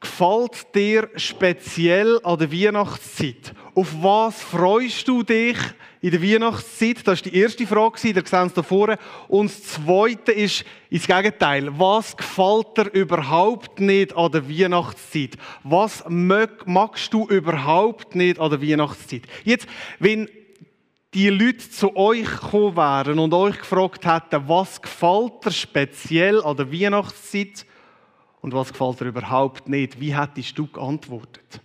gefällt dir speziell an der Weihnachtszeit? Auf was freust du dich in der Weihnachtszeit? Das ist die erste Frage, ihr seht es da vorne. Und das zweite ist ins Gegenteil. Was gefällt dir überhaupt nicht an der Weihnachtszeit? Was magst du überhaupt nicht an der Weihnachtszeit? Jetzt, wenn die Leute zu euch gekommen wären und euch gefragt hätten, was gefällt dir speziell an der Weihnachtszeit und was gefällt dir überhaupt nicht, wie hättest du geantwortet?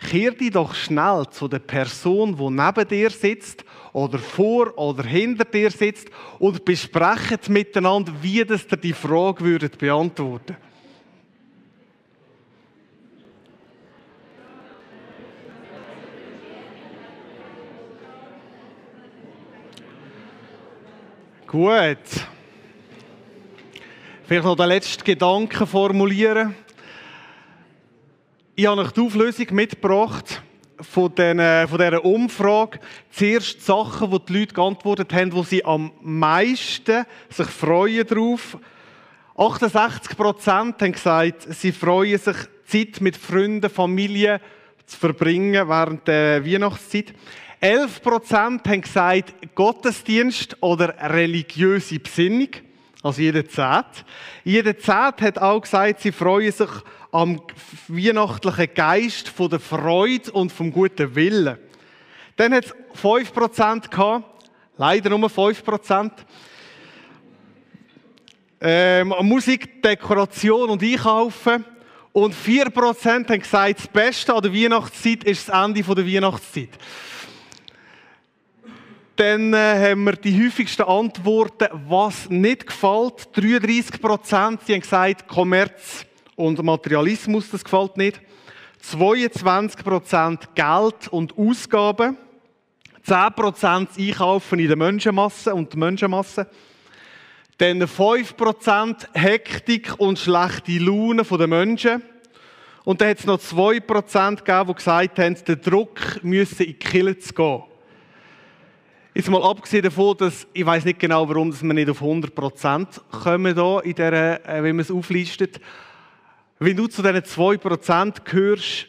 Kehr dich doch schnell zu der Person, die neben dir sitzt oder vor oder hinter dir sitzt und besprecht miteinander, wie das dir die Frage würdet beantworten. Gut. Vielleicht noch den letzten Gedanken formulieren. Ich habe euch die Auflösung mitgebracht von, den, von dieser Umfrage. Zuerst die Sachen, die die Leute geantwortet haben, wo sie am meisten sich freuen darauf. 68 Prozent haben gesagt, sie freuen sich, Zeit mit Freunden, Familie zu verbringen während der Weihnachtszeit. 11 Prozent haben gesagt, Gottesdienst oder religiöse Besinnung. Also jeder Zehnt. Jeder Zehnt hat auch gesagt, sie freuen sich am weihnachtlichen Geist von der Freude und vom guten Willen. Dann hat es 5 Prozent gehabt. Leider nur 5 Prozent. Ähm, Musik, Dekoration und Einkaufen. Und 4% haben gesagt, das Beste an der Weihnachtszeit ist das Ende der Weihnachtszeit. Dann äh, haben wir die häufigsten Antworten, was nicht gefällt. 33 Prozent, die haben gesagt, Kommerz und Materialismus, das gefällt nicht. 22 Prozent Geld und Ausgaben. 10 Prozent Einkaufen in der Menschenmasse und der Menschenmasse. Dann 5 Prozent Hektik und schlechte Laune der Menschen. Und dann hat es noch 2 Prozent gegeben, die gesagt haben, der Druck müsse in die Kille zu gehen. Jetzt mal abgesehen davon, dass ich weiß nicht genau, warum dass wir nicht auf 100% kommen da in der, äh, wenn man es auflistet. Wenn du zu diesen 2% gehörst,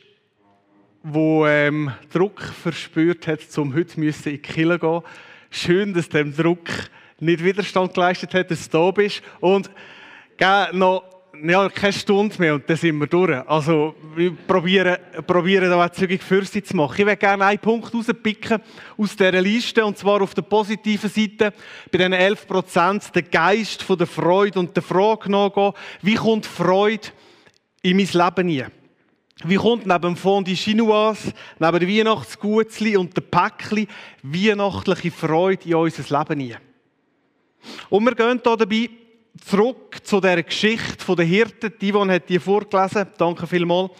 wo ähm, Druck verspürt hat, um heute in die Kille gehen, schön, dass dem Druck nicht Widerstand geleistet hat, dass du da bist und gell, noch ja, keine Stunde mehr und dann sind wir durch. Also, wir probieren, probieren da auch zügig für sie zu machen. Ich würde gerne einen Punkt rauspicken aus dieser Liste, und zwar auf der positiven Seite, bei diesen 11 Prozent, den Geist von der Freude und der Frage nachgehen, wie kommt Freude in mein Leben hinein? Wie kommt neben dem Fond die Chinoise, neben den Weihnachtsgutzli und den Päckli weihnachtliche Freude in unser Leben hinein? Und wir gehen hier dabei zurück zu der Geschichte der Hirten. Die hat die vorgelesen. Danke vielmals.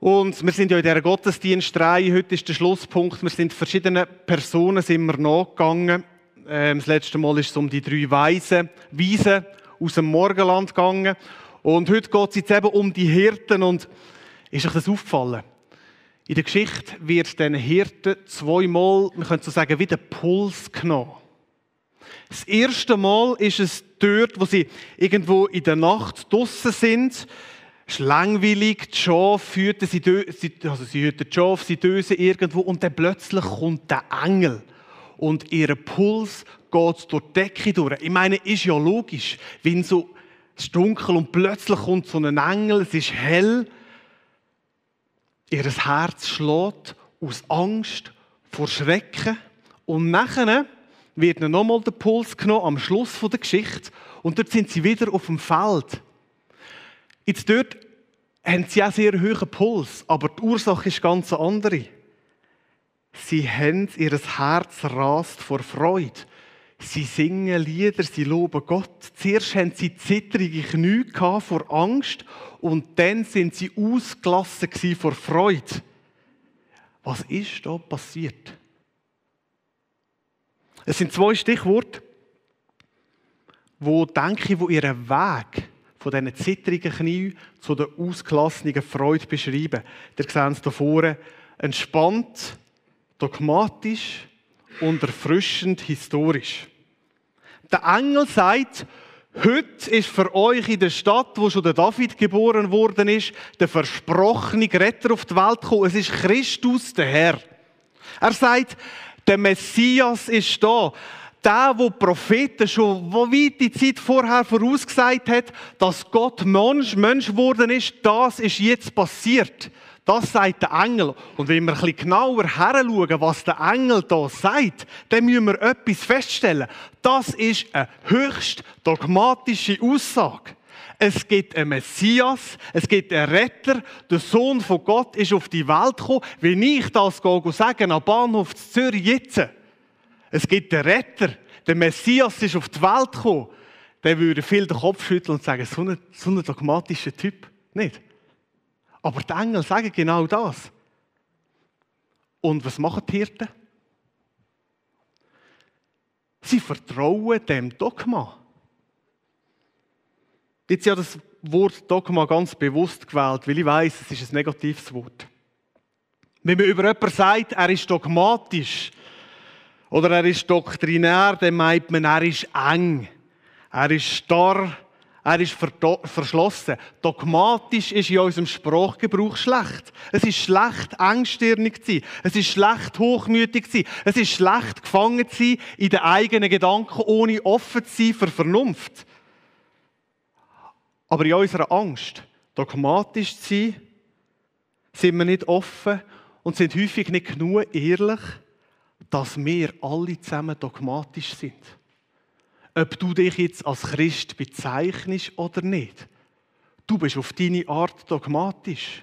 Und wir sind ja in dieser Gottesdienstreihe. Heute ist der Schlusspunkt. Wir sind verschiedene Personen sind wir nachgegangen. Ähm, das letzte Mal ist es um die drei Weisen, Weisen aus dem Morgenland gegangen. Und heute geht es jetzt eben um die Hirten. Und ist euch das aufgefallen? In der Geschichte wird den Hirten zweimal, man könnte so sagen, wie der Puls genommen. Das erste Mal ist es dort, wo sie irgendwo in der Nacht draussen sind. Es ist langweilig, die Schafe hüten, sie, also sie hüten die Schafe, sie dösen irgendwo und dann plötzlich kommt der Engel. Und ihr Puls geht durch die Decke durch. Ich meine, ist ja logisch, wenn so es dunkel und plötzlich kommt so ein Engel, es ist hell, ihr Herz schlägt aus Angst, vor Schrecken. Und nachher wird ihnen nochmal der Puls genommen am Schluss der Geschichte und dort sind sie wieder auf dem Feld. Jetzt dort haben sie auch sehr hohen Puls, aber die Ursache ist ganz andere. Sie haben ihr Herz rast vor Freude. Sie singen Lieder, sie loben Gott. Zuerst haben sie zittrige Knie vor Angst und dann sind sie ausgelassen vor Freude. Was ist da passiert? Es sind zwei Stichworte, wo denke ich, wo ihren Weg von diesen zittrigen Knie zu der ausgelassenen Freude beschreiben. Ihr seht es hier vorne. Entspannt, dogmatisch und erfrischend historisch. Der Engel sagt, Heute ist für euch in der Stadt, wo schon der David geboren worden ist, der versprochene Retter auf die Welt gekommen. Es ist Christus, der Herr. Er sagt, der Messias ist da. Der, wo die Propheten schon wo weit die Zeit vorher vorausgesagt hat, dass Gott Mensch, Mensch geworden ist, das ist jetzt passiert. Das sagt der Engel. Und wenn wir ein bisschen genauer heranschauen, was der Engel da sagt, dann müssen wir etwas feststellen. Das ist eine höchst dogmatische Aussage. Es gibt einen Messias, es gibt einen Retter, der Sohn von Gott ist auf die Welt gekommen. Wenn ich das sagen am Bahnhof Zürich jetzt, es gibt einen Retter, der Messias ist auf die Welt gekommen, dann würde viel den Kopf schütteln und sagen, so ein, so ein dogmatischer Typ. Nicht? Aber die Engel sagen genau das. Und was machen die Hirten? Sie vertrauen dem Dogma. Jetzt ja das Wort Dogma ganz bewusst gewählt, weil ich weiß, es ist ein negatives Wort. Wenn man über jemanden sagt, er ist dogmatisch oder er ist doktrinär, dann meint man, er ist eng, er ist starr, er ist verschlossen. Dogmatisch ist in unserem Sprachgebrauch schlecht. Es ist schlecht, engstirnig zu sein. Es ist schlecht, hochmütig zu sein. Es ist schlecht, gefangen zu sein in den eigenen Gedanken, ohne offen zu sein für Vernunft. Aber in unserer Angst, dogmatisch zu sein, sind wir nicht offen und sind häufig nicht genug ehrlich, dass wir alle zusammen dogmatisch sind ob du dich jetzt als Christ bezeichnest oder nicht. Du bist auf deine Art dogmatisch.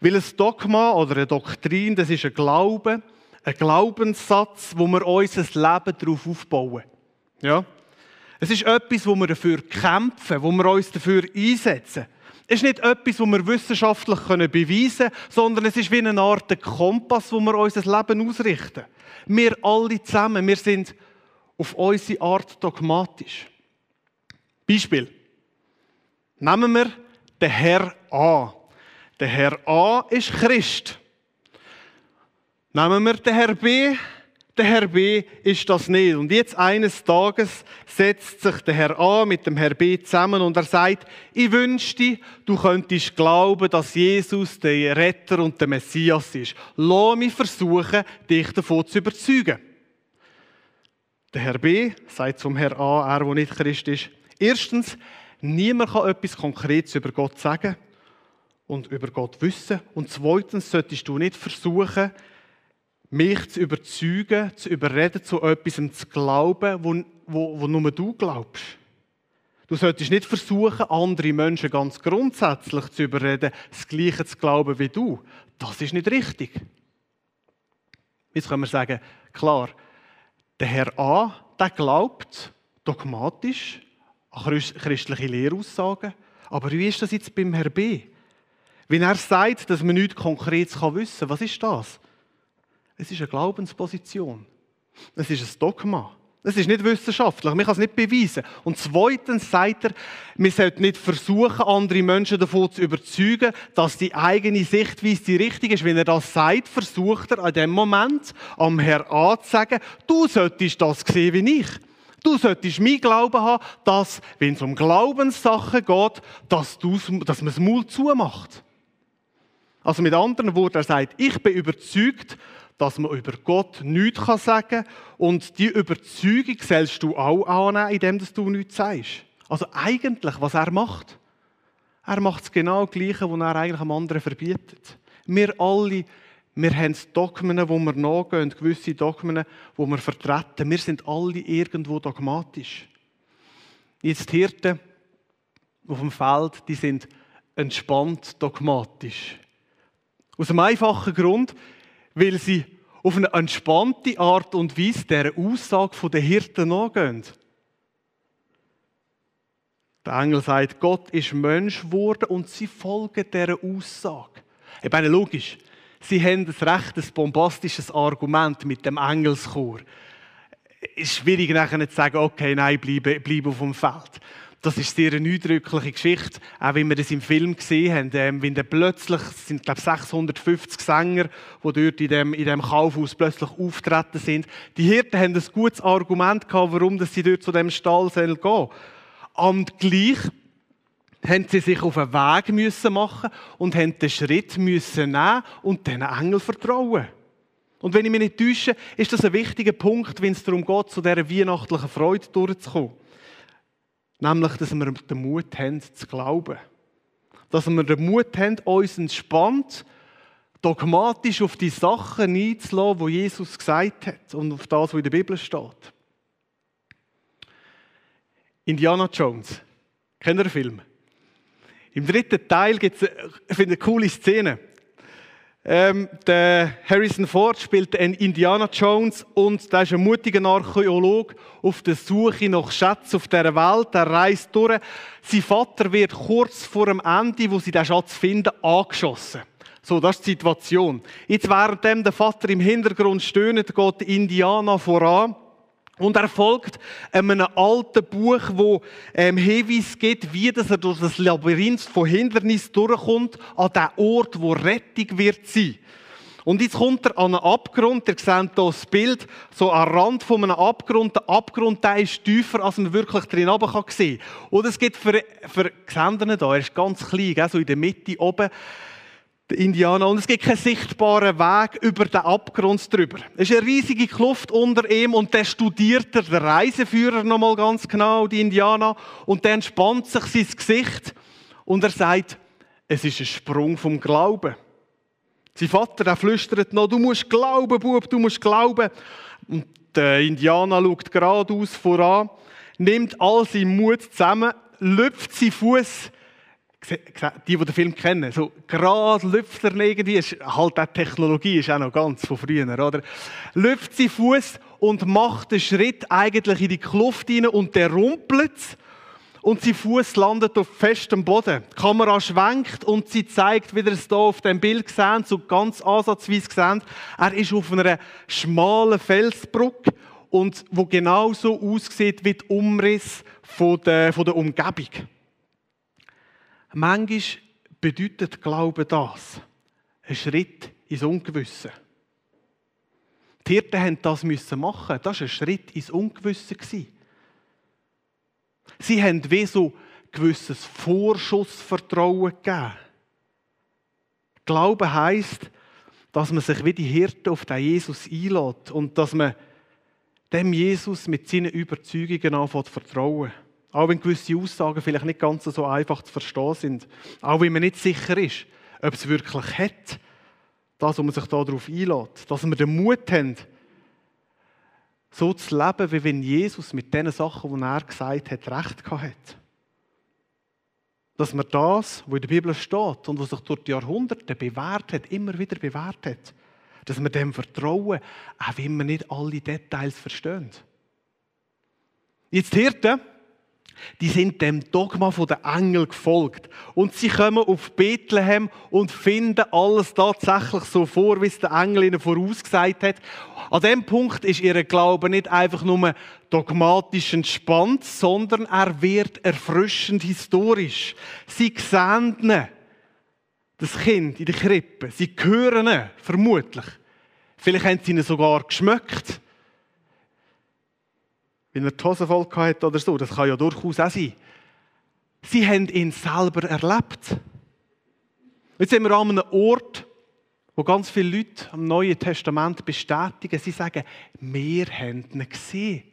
Weil ein Dogma oder eine Doktrin, das ist ein Glaube, ein Glaubenssatz, wo wir unser Leben darauf aufbauen. Ja? Es ist etwas, wo wir dafür kämpfen, wo wir uns dafür einsetzen. Es ist nicht etwas, wo wir wissenschaftlich beweisen können, sondern es ist wie eine Art Kompass, wo wir unser Leben ausrichten. Wir alle zusammen, wir sind auf unsere Art dogmatisch. Beispiel. Nehmen wir den Herr A. Der Herr A ist Christ. Nehmen wir den Herr B. Der Herr B ist das nicht. Und jetzt eines Tages setzt sich der Herr A mit dem Herr B zusammen und er sagt, ich wünschte, du könntest glauben, dass Jesus der Retter und der Messias ist. Lass mich versuchen, dich davon zu überzeugen. Der Herr B sagt zum Herr A, er, der nicht Christ ist, erstens, niemand kann etwas Konkretes über Gott sagen und über Gott wissen. Und zweitens solltest du nicht versuchen, mich zu überzeugen, zu überreden, zu etwas zu glauben, wo, wo, wo nur du glaubst. Du solltest nicht versuchen, andere Menschen ganz grundsätzlich zu überreden, das Gleiche zu glauben wie du. Das ist nicht richtig. Jetzt können wir sagen, klar, der Herr A, der glaubt dogmatisch an christliche Lehraussagen. Aber wie ist das jetzt beim Herr B? Wenn er sagt, dass man nichts Konkretes wissen kann, was ist das? Es ist eine Glaubensposition. Es ist ein Dogma. Es ist nicht wissenschaftlich, man kann es nicht beweisen. Und zweitens sagt er, wir sollten nicht versuchen, andere Menschen davon zu überzeugen, dass die eigene Sichtweise die richtige ist. Wenn er das sagt, versucht er an dem Moment am Herr A zu sagen, du solltest das sehen wie ich. Du solltest mein Glauben haben, dass, wenn es um Glaubenssachen geht, dass, dass man das Maul zumacht. Also mit anderen Worten, er sagt, ich bin überzeugt, dass man über Gott nichts sagen kann. Und die Überzeugung sollst du auch annehmen, indem du nichts sagst. Also eigentlich, was er macht, er macht es genau Gleiche, was er eigentlich am anderen verbietet. Wir alle, wir haben Dogmen, wo wir nachgehen, gewisse Dogmen, wo wir vertreten. Wir sind alle irgendwo dogmatisch. Jetzt die Hirten auf dem Feld, die sind entspannt dogmatisch. Aus einem einfachen Grund, weil sie auf eine entspannte Art und Weise der Aussage der Hirten nachgehen. Der Engel sagt, Gott ist Mensch geworden und sie folgen dieser Aussage. Ich meine, logisch, sie haben ein recht bombastisches Argument mit dem Engelschor. Es ist schwierig nachher zu sagen, okay, nein, bleib, bleib auf dem Feld. Das ist sehr eine eindrückliche Geschichte, auch wie wir das im Film gesehen haben. Ähm, wenn dann plötzlich, es sind glaube 650 Sänger, die dort in dem, in dem Kaufhaus plötzlich auftreten sind. Die Hirten haben ein gutes Argument gehabt, warum sie dort zu dem Stall gehen Und gleich haben sie sich auf einen Weg müssen machen und haben den Schritt müssen nehmen und den Engel vertrauen. Und wenn ich mich nicht täusche, ist das ein wichtiger Punkt, wenn es darum geht, zu dieser weihnachtlichen Freude durchzukommen. Nämlich, dass wir den Mut haben, zu glauben. Dass wir den Mut haben, uns entspannt, dogmatisch auf die Sachen einzulassen, die Jesus gesagt hat und auf das, was in der Bibel steht. Indiana Jones. Kennt ihr den Film? Im dritten Teil gibt es eine, coole Szene. Ähm, der Harrison Ford spielt einen Indiana Jones und der ist ein mutiger Archäologe auf der Suche nach Schätzen auf dieser Welt. Er reist durch. Sein Vater wird kurz vor dem Ende, wo sie den Schatz finden, angeschossen. So, das ist die Situation. Jetzt, während der Vater im Hintergrund stöhnt, geht Indiana voran und er folgt einem alten Buch, wo ähm, Hinweis gibt, wie dass er durch das Labyrinth von Hindernissen durchkommt, an den Ort, wo Rettung wird sein. Und jetzt kommt er an einen Abgrund, ihr seht hier das Bild, so am Rand von einem Abgrund. Der Abgrund der ist tiefer, als man wirklich drin runter kann sehen Und es gibt für, für Gesendene da, er ist ganz klein, so in der Mitte oben, der Indianer. Und es gibt keinen sichtbaren Weg über den Abgrund drüber. Es ist eine riesige Kluft unter ihm und dann studiert er, der Reiseführer nochmal ganz genau, die Indianer. Und dann spannt sich sein Gesicht und er sagt, es ist ein Sprung vom Glauben. Sein Vater, der flüstert noch, du musst glauben, Bub, du musst glauben. Und der Indianer schaut geradeaus voran, nimmt all seinen Mut zusammen, lüpft seinen Fuß die, die den Film kennen, so gerade lüpft er irgendwie, ist halt auch Technologie ist auch noch ganz von früher, oder? Lüpft sie Fuß und macht den Schritt eigentlich in die Kluft hinein und der rumpelt und sein Fuß landet auf festem Boden. Die Kamera schwenkt und sie zeigt, wie ihr es hier auf dem Bild sehen, so ganz ansatzweise sehen, er ist auf einer schmalen Felsbrücke und wo genau so aussieht wie der Umriss von der, von der Umgebung. Manchmal bedeutet Glaube das. Ein Schritt ins Ungewisse. Die Hirten mussten das machen. Das war ein Schritt ins Ungewisse. Sie haben wie so gewisses Vorschussvertrauen gegeben. Glaube heisst, dass man sich wie die Hirten auf den Jesus einlädt und dass man dem Jesus mit seinen Überzeugungen anfängt vertrauen. Auch wenn gewisse Aussagen vielleicht nicht ganz so einfach zu verstehen sind. Auch wenn man nicht sicher ist, ob es wirklich hat, das, wo man sich darauf einlädt. Dass wir den Mut haben, so zu leben, wie wenn Jesus mit den Sachen, die er gesagt hat, recht gehabt. Dass man das, was in der Bibel steht und was sich durch die Jahrhunderte bewährt hat, immer wieder bewährt hat. Dass wir dem vertrauen, auch wenn wir nicht alle Details verstehen. Jetzt Hirten, die sind dem Dogma der Engel gefolgt. Und sie kommen auf Bethlehem und finden alles tatsächlich so vor, wie es der Engel ihnen vorausgesagt hat. An dem Punkt ist ihr Glaube nicht einfach nur dogmatisch entspannt, sondern er wird erfrischend historisch. Sie sehen das Kind in der Krippe. Sie hören ihn, vermutlich. Vielleicht haben sie ihn sogar geschmeckt weil er die Hose voll hatte oder so. Das kann ja durchaus auch sein. Sie haben ihn selber erlebt. Jetzt sind wir an einem Ort, wo ganz viele Leute am Neuen Testament bestätigen. Sie sagen, wir haben ihn gesehen.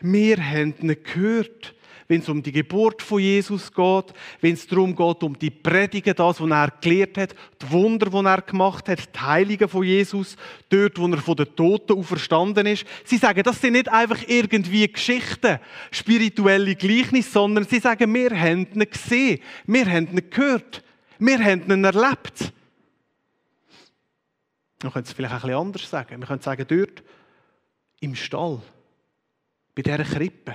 Wir haben ihn gehört wenn es um die Geburt von Jesus geht, wenn es darum geht, um die Predigen, das, was er gelehrt hat, die Wunder, die er gemacht hat, die Heiligen von Jesus, dort, wo er von den Toten auferstanden ist. Sie sagen, das sind nicht einfach irgendwie Geschichten, spirituelle Gleichnisse, sondern sie sagen, wir haben ihn gesehen, wir haben ihn gehört, wir haben ihn erlebt. Man könnte es vielleicht ein bisschen anders sagen. Wir können sagen, dort im Stall, bei dieser Krippe,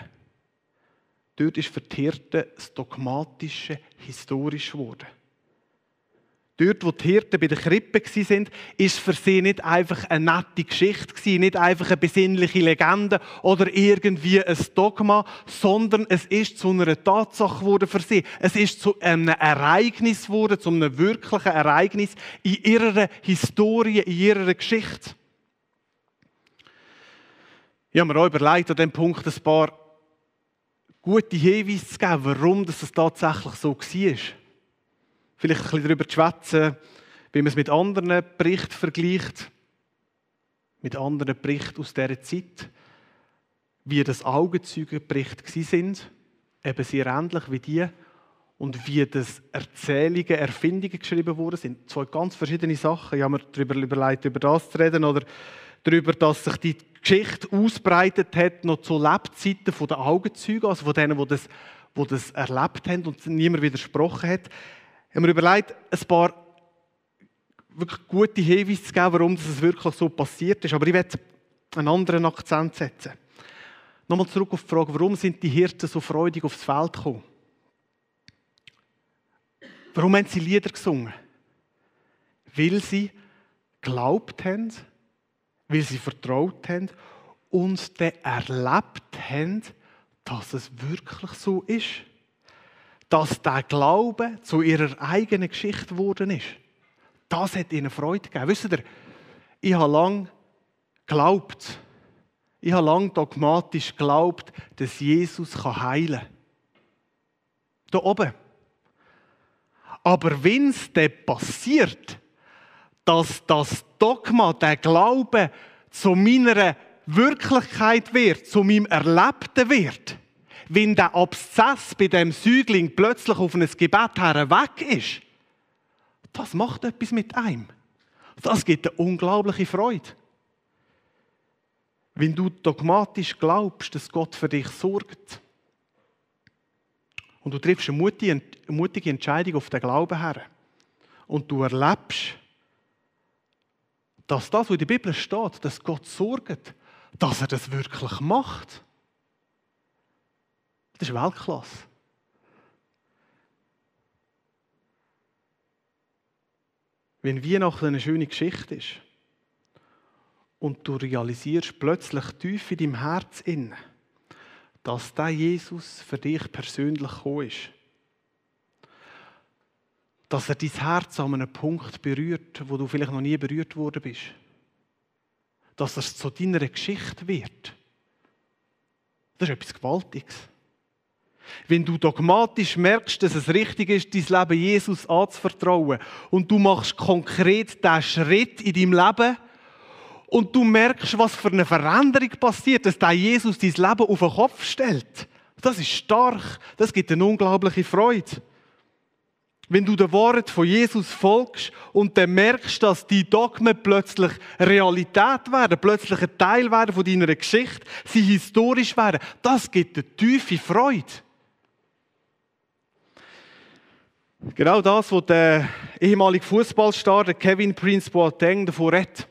Dort ist Hirten das Dogmatische historisch geworden. Dort, wo die Hirten bei der Krippe waren, ist für sie nicht einfach eine nette Geschichte, nicht einfach eine besinnliche Legende oder irgendwie ein Dogma, sondern es ist zu einer Tatsache geworden für sie. Es ist zu einem Ereignis geworden, zu einem wirklichen Ereignis in ihrer Historie, in ihrer Geschichte. Ich habe mir auch überlegt, an diesem Punkt ein paar gute Hinweise zu geben, warum das tatsächlich so war. Vielleicht ein bisschen darüber zu schwätzen, wie man es mit anderen Berichten vergleicht, mit anderen Berichten aus dieser Zeit, wie das Augenzeugenbericht sind, eben sehr ähnlich wie die, und wie das Erzählungen, Erfindungen geschrieben wurden, sind zwei ganz verschiedene Sachen. Ich habe mir darüber überlegt, über das zu reden oder darüber, dass sich die Geschichte ausbreitet hat, noch zu Lebzeiten der Augenzeugen, also von denen, die das, die das erlebt haben und niemand widersprochen hat. Ich habe mir überlegt, ein paar wirklich gute Hinweise zu geben, warum das wirklich so passiert ist. Aber ich werde einen anderen Akzent setzen. Nochmal zurück auf die Frage, warum sind die Hirten so freudig aufs Feld gekommen? Warum haben sie Lieder gesungen? Weil sie glaubt haben, weil sie vertraut haben und dann erlebt haben, dass es wirklich so ist. Dass der Glaube zu ihrer eigenen Geschichte geworden ist. Das hat ihnen Freude gegeben. Wisst ihr, ich habe lange geglaubt, ich habe lange dogmatisch geglaubt, dass Jesus heilen kann. Da oben. Aber wenn es dann passiert, dass das Dogma, der Glaube zu meiner Wirklichkeit wird, zu meinem Erlebten wird, wenn der Abszess bei dem Säugling plötzlich auf ein Gebet her weg ist, das macht etwas mit einem. Das gibt eine unglaubliche Freude. Wenn du dogmatisch glaubst, dass Gott für dich sorgt und du triffst eine mutige Entscheidung auf den Glauben her und du erlebst, dass das, was in der Bibel steht, dass Gott sorgt, dass er das wirklich macht. Das ist Weltklasse. Wenn Weihnachten eine schöne Geschichte ist und du realisierst plötzlich tief in deinem Herz dass der Jesus für dich persönlich gekommen ist, dass er dein Herz an einem Punkt berührt, wo du vielleicht noch nie berührt worden bist. Dass es zu deiner Geschichte wird. Das ist etwas Gewaltiges. Wenn du dogmatisch merkst, dass es richtig ist, dein Leben Jesus anzuvertrauen und du machst konkret diesen Schritt in deinem Leben und du merkst, was für eine Veränderung passiert, dass der Jesus dein Leben auf den Kopf stellt. Das ist stark. Das gibt eine unglaubliche Freude. Wenn du der Wort von Jesus folgst und dann merkst, dass die Dogmen plötzlich Realität werden, plötzlich ein Teil werden von deiner Geschichte, sie historisch werden, das gibt eine tiefe Freude. Genau das, was der ehemalige Fußballstar Kevin Prince Boateng davon redet.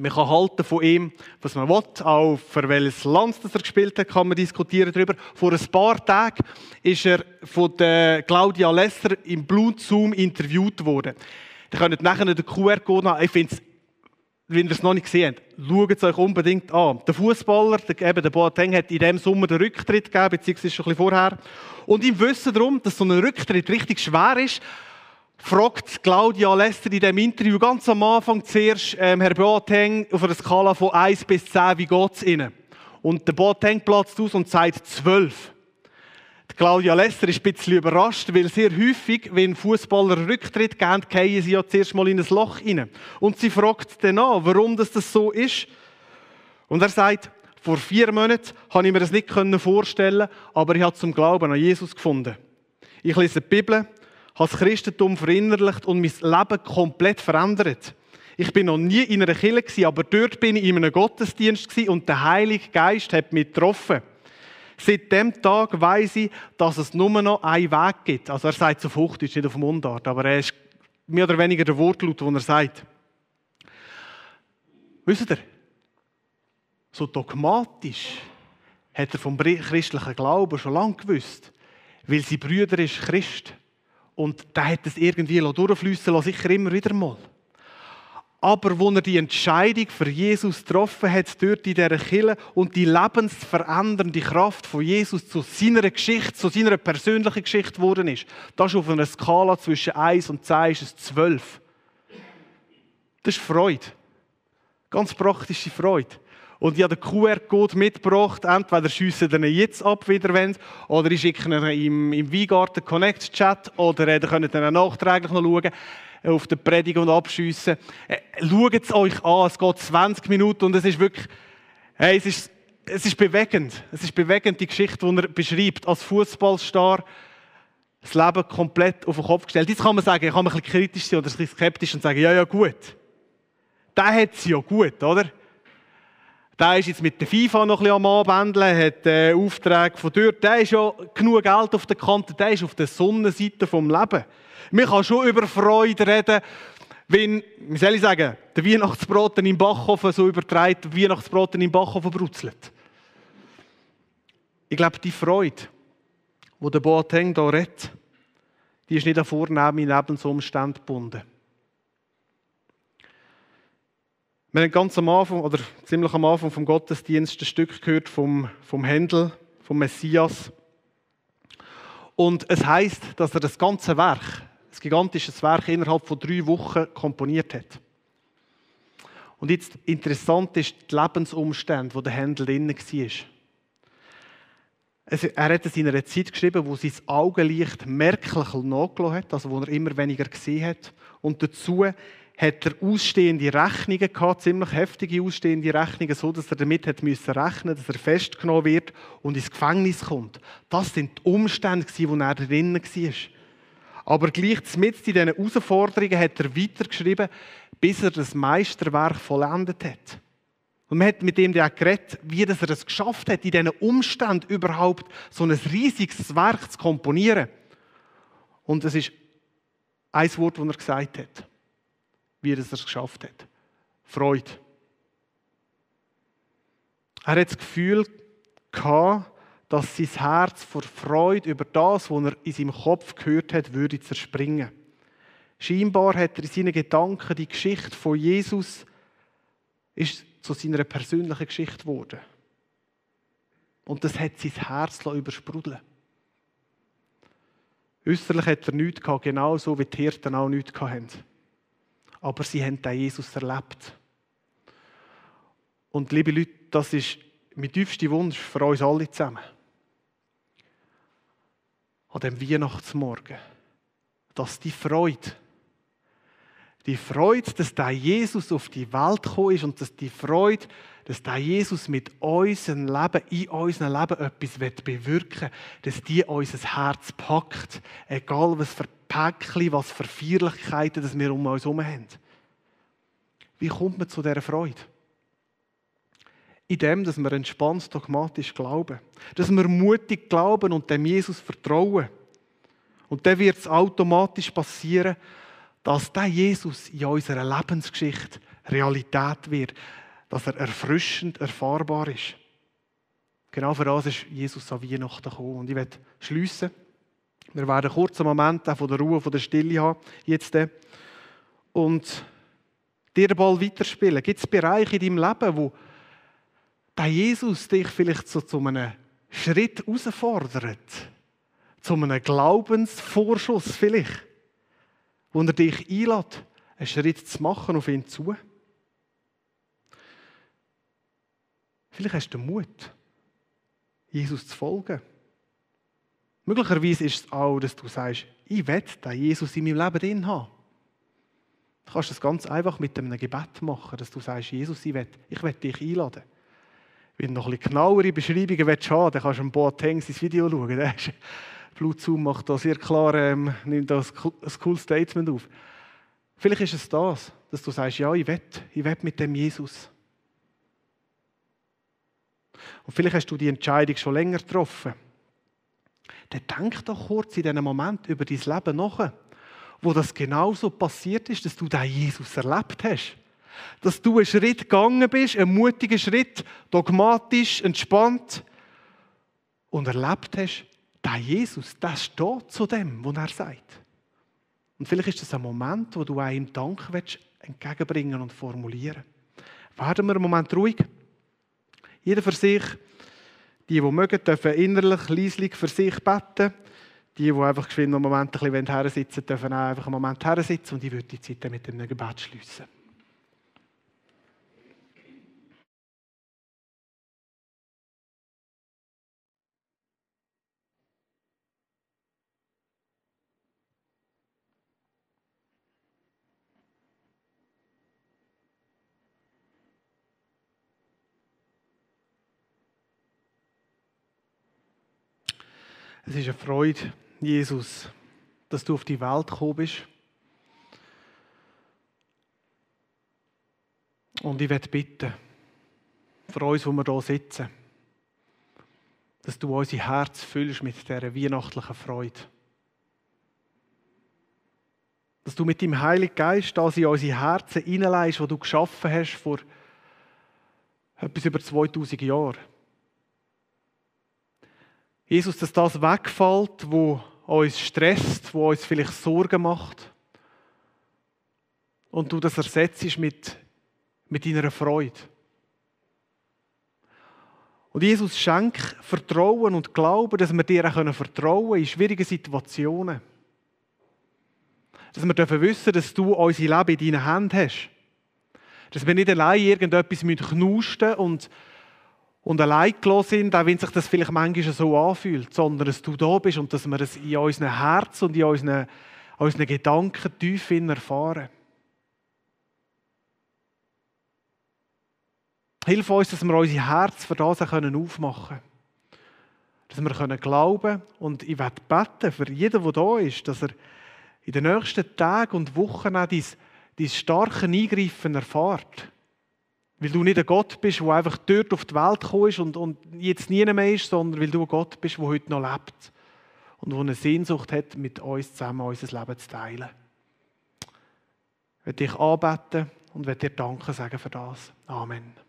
Man kann halten von ihm, was man will. Auch für welches Land er gespielt hat, kann man diskutieren darüber. Vor ein paar Tagen ist er von Claudia Lesser im Blutzoom interviewt worden. Ihr könnt nachher den QR-Code haben. Ich finde es, wenn ihr es noch nicht gesehen habt, schaut es euch unbedingt an. Der Fußballer, eben der Boateng, hat in diesem Sommer den Rücktritt gegeben, beziehungsweise schon ein bisschen vorher. Und im Wissen darum, dass so ein Rücktritt richtig schwer ist, fragt Claudia Lester in diesem Interview ganz am Anfang zuerst ähm, Herr Boateng auf einer Skala von 1 bis 10, wie geht es Ihnen? Und der Boateng platzt aus und sagt 12. Die Claudia Lester ist ein bisschen überrascht, weil sehr häufig, wenn Fußballer Rücktritt geben, fallen sie ja zuerst mal in ein Loch rein. Und sie fragt dann an, warum das, das so ist. Und er sagt, vor vier Monaten konnte ich mir das nicht vorstellen, aber ich habe zum Glauben an Jesus gefunden. Ich lese die Bibel, habe das Christentum verinnerlicht und mein Leben komplett verändert. Ich bin noch nie in einer Kirche, aber dort bin ich in einem Gottesdienst und der Heilige Geist hat mich getroffen. Seit dem Tag weiß ich, dass es nur noch einen Weg gibt. Also er sagt es auf Hochdeutsch, nicht auf Mundart, aber er ist mehr oder weniger der Wortlaut, den er sagt. Wisst ihr, so dogmatisch hat er vom christlichen Glauben schon lange gewusst, weil sein Brüder ist Christ. Und der hat es irgendwie durchfließen lassen, sicher immer wieder mal. Aber wo er die Entscheidung für Jesus getroffen hat, dort in dieser Kille und die lebensverändernde Kraft von Jesus zu seiner Geschichte, zu seiner persönlichen Geschichte geworden ist, das ist auf einer Skala zwischen 1 und 10 ist es 12. Das ist Freude. Ganz praktische Freude. Und ich habe den QR-Code mitgebracht. Entweder schiessen ihr ihn jetzt ab, wieder wenn oder ich schicke ihn im, im Weingarten Connect Chat oder äh, ihr könnt ihn nachträglich noch schauen äh, auf der Predigt und abschiessen. Äh, schaut es euch an, es geht 20 Minuten und es ist wirklich, hey, es ist, es ist bewegend. Es ist bewegend, die Geschichte, die er beschreibt, als Fußballstar das Leben komplett auf den Kopf gestellt. Jetzt kann man sagen, ich kann ein bisschen kritisch sein oder ein bisschen skeptisch und sagen, ja, ja, gut. Der hat es ja gut, oder? Der ist jetzt mit der FIFA noch ein bisschen am Anbändeln, hat äh, Aufträge von dort. Der ist ja genug Geld auf der Kante, der ist auf der Sonnenseite vom Leben. Man kann schon über Freude reden, wenn, wie soll ich sagen, der Weihnachtsbraten im Backofen so übertreibt, der Weihnachtsbraten im Backofen brutzelt. Ich glaube, die Freude, die der Boateng hier redet, die ist nicht an vornehmen Lebensumständen gebunden. Wir haben ganz am Anfang, oder ziemlich am Anfang vom Gottesdienst ein Stück gehört vom, vom Händel, vom Messias. Und es heißt, dass er das ganze Werk, das gigantische Werk, innerhalb von drei Wochen komponiert hat. Und jetzt interessant ist die Lebensumstände, wo der Händel drin war. Er hat es in einer Zeit geschrieben, wo sein Augenlicht merklich nachgelassen hat, also wo er immer weniger gesehen hat. Und dazu hat er ausstehende Rechnungen gehabt, ziemlich heftige ausstehende Rechnungen, so dass er damit hat müssen rechnen, dass er festgenommen wird und ins Gefängnis kommt. Das sind die Umstände, wo er drinnen war. Aber gleich mit in diesen Herausforderungen hat er weitergeschrieben, bis er das Meisterwerk vollendet hat. Und man hat mit ihm auch geredet, wie er es geschafft hat, in diesen Umständen überhaupt so ein riesiges Werk zu komponieren. Und es ist ein Wort, das er gesagt hat wie er es geschafft hat. Freude. Er hat das Gefühl gehabt, dass sein Herz vor Freude über das, was er in seinem Kopf gehört hat, würde zerspringen. Scheinbar hat er in seinen Gedanken die Geschichte von Jesus ist zu seiner persönlichen Geschichte geworden. Und das hat sein Herz übersprudeln Äußerlich hat er nichts gehabt, genauso wie die Hirten auch nichts hatten aber sie haben den Jesus erlebt. Und liebe Leute, das ist mein tiefster Wunsch für uns alle zusammen. An dem Weihnachtsmorgen, dass die Freude, die Freude, dass der Jesus auf die Welt gekommen ist und dass die Freude, dass der Jesus mit unserem Leben, in unserem Leben etwas bewirken will, dass die unser Herz packt, egal was für Päckchen, was für Feierlichkeiten dass wir um uns herum haben. Wie kommt man zu dieser Freude? In dem, dass wir entspannt dogmatisch glauben. Dass wir mutig glauben und dem Jesus vertrauen. Und dann wird es automatisch passieren, dass der Jesus in unserer Lebensgeschichte Realität wird. Dass er erfrischend erfahrbar ist. Genau für das ist Jesus an Weihnachten gekommen. Und ich werde schliessen. Wir werden einen kurzen Moment von der Ruhe, von der Stille haben. Jetzt. Und dir den Ball weiterspielen. Gibt es Bereiche in deinem Leben, wo der Jesus dich vielleicht so zu einem Schritt herausfordert? Zu einem Glaubensvorschuss vielleicht? Wo er dich einlädt, einen Schritt zu machen auf ihn zu? Vielleicht hast du Mut, Jesus zu folgen. Möglicherweise ist es auch, dass du sagst, ich will den Jesus in meinem Leben drin haben. Du kannst das ganz einfach mit einem Gebet machen, dass du sagst, Jesus, ich will, ich will dich einladen. Wenn du noch ein bisschen genauere Beschreibungen willst haben dann kannst du im Boateng sein Video schauen. Der ist, Blutzoom macht da sehr klar, ähm, nimmt da ein cooles Statement auf. Vielleicht ist es das, dass du sagst, ja, ich will, ich will mit dem Jesus. Und vielleicht hast du die Entscheidung schon länger getroffen dann denk doch kurz in diesem Moment über dein Leben nach, wo das genauso passiert ist, dass du den Jesus erlebt hast. Dass du einen Schritt gegangen bist, einen mutigen Schritt, dogmatisch, entspannt und erlebt hast, der Jesus, der steht zu dem, was er sagt. Und vielleicht ist das ein Moment, wo du einem Dank entgegenbringen und formulieren Werden wir einen Moment ruhig. Jeder für sich die, die mögen, dürfen innerlich leislich für sich beten. Die, die einfach geschwind einen Moment ein bisschen hersitzen dürfen auch einfach einen Moment hersitzen und ich würde die Zeit mit einem Gebet schließen. Es ist eine Freude, Jesus, dass du auf die Welt gekommen bist. Und ich werde bitten, für uns, wo wir hier sitzen, dass du unser Herz füllst mit dieser weihnachtlichen Freude. Dass du mit dem Heiligen Geist das in unsere Herzen hineinleist, was du geschaffen hast vor etwas über 2000 Jahren. Jesus, dass das wegfällt, wo uns stresst, wo uns vielleicht Sorgen macht. Und du das ersetzt mit, mit deiner Freude. Und Jesus schenkt Vertrauen und Glauben, dass wir dir auch vertrauen können in schwierigen Situationen. Dass wir dürfen wissen, dass du unser Leben in deinen Händen hast. Dass wir nicht allein irgendetwas knusten und, und allein sind, auch wenn sich das vielleicht manchmal so anfühlt, sondern dass du da bist und dass wir es in unseren Herzen und in unseren, unseren Gedanken tief erfahren. Hilf uns, dass wir unser Herz für das aufmachen können. Dass wir können glauben und ich werde beten für jeden, der da ist, dass er in den nächsten Tagen und Wochen auch dein, dein starke Eingreifen erfährt. Weil du nicht ein Gott bist, der einfach dort auf die Welt gekommen ist und, und jetzt nie mehr ist, sondern weil du ein Gott bist, der heute noch lebt und der eine Sehnsucht hat, mit uns zusammen unser Leben zu teilen. Ich werde dich anbeten und werde dir Danke sagen für das. Amen.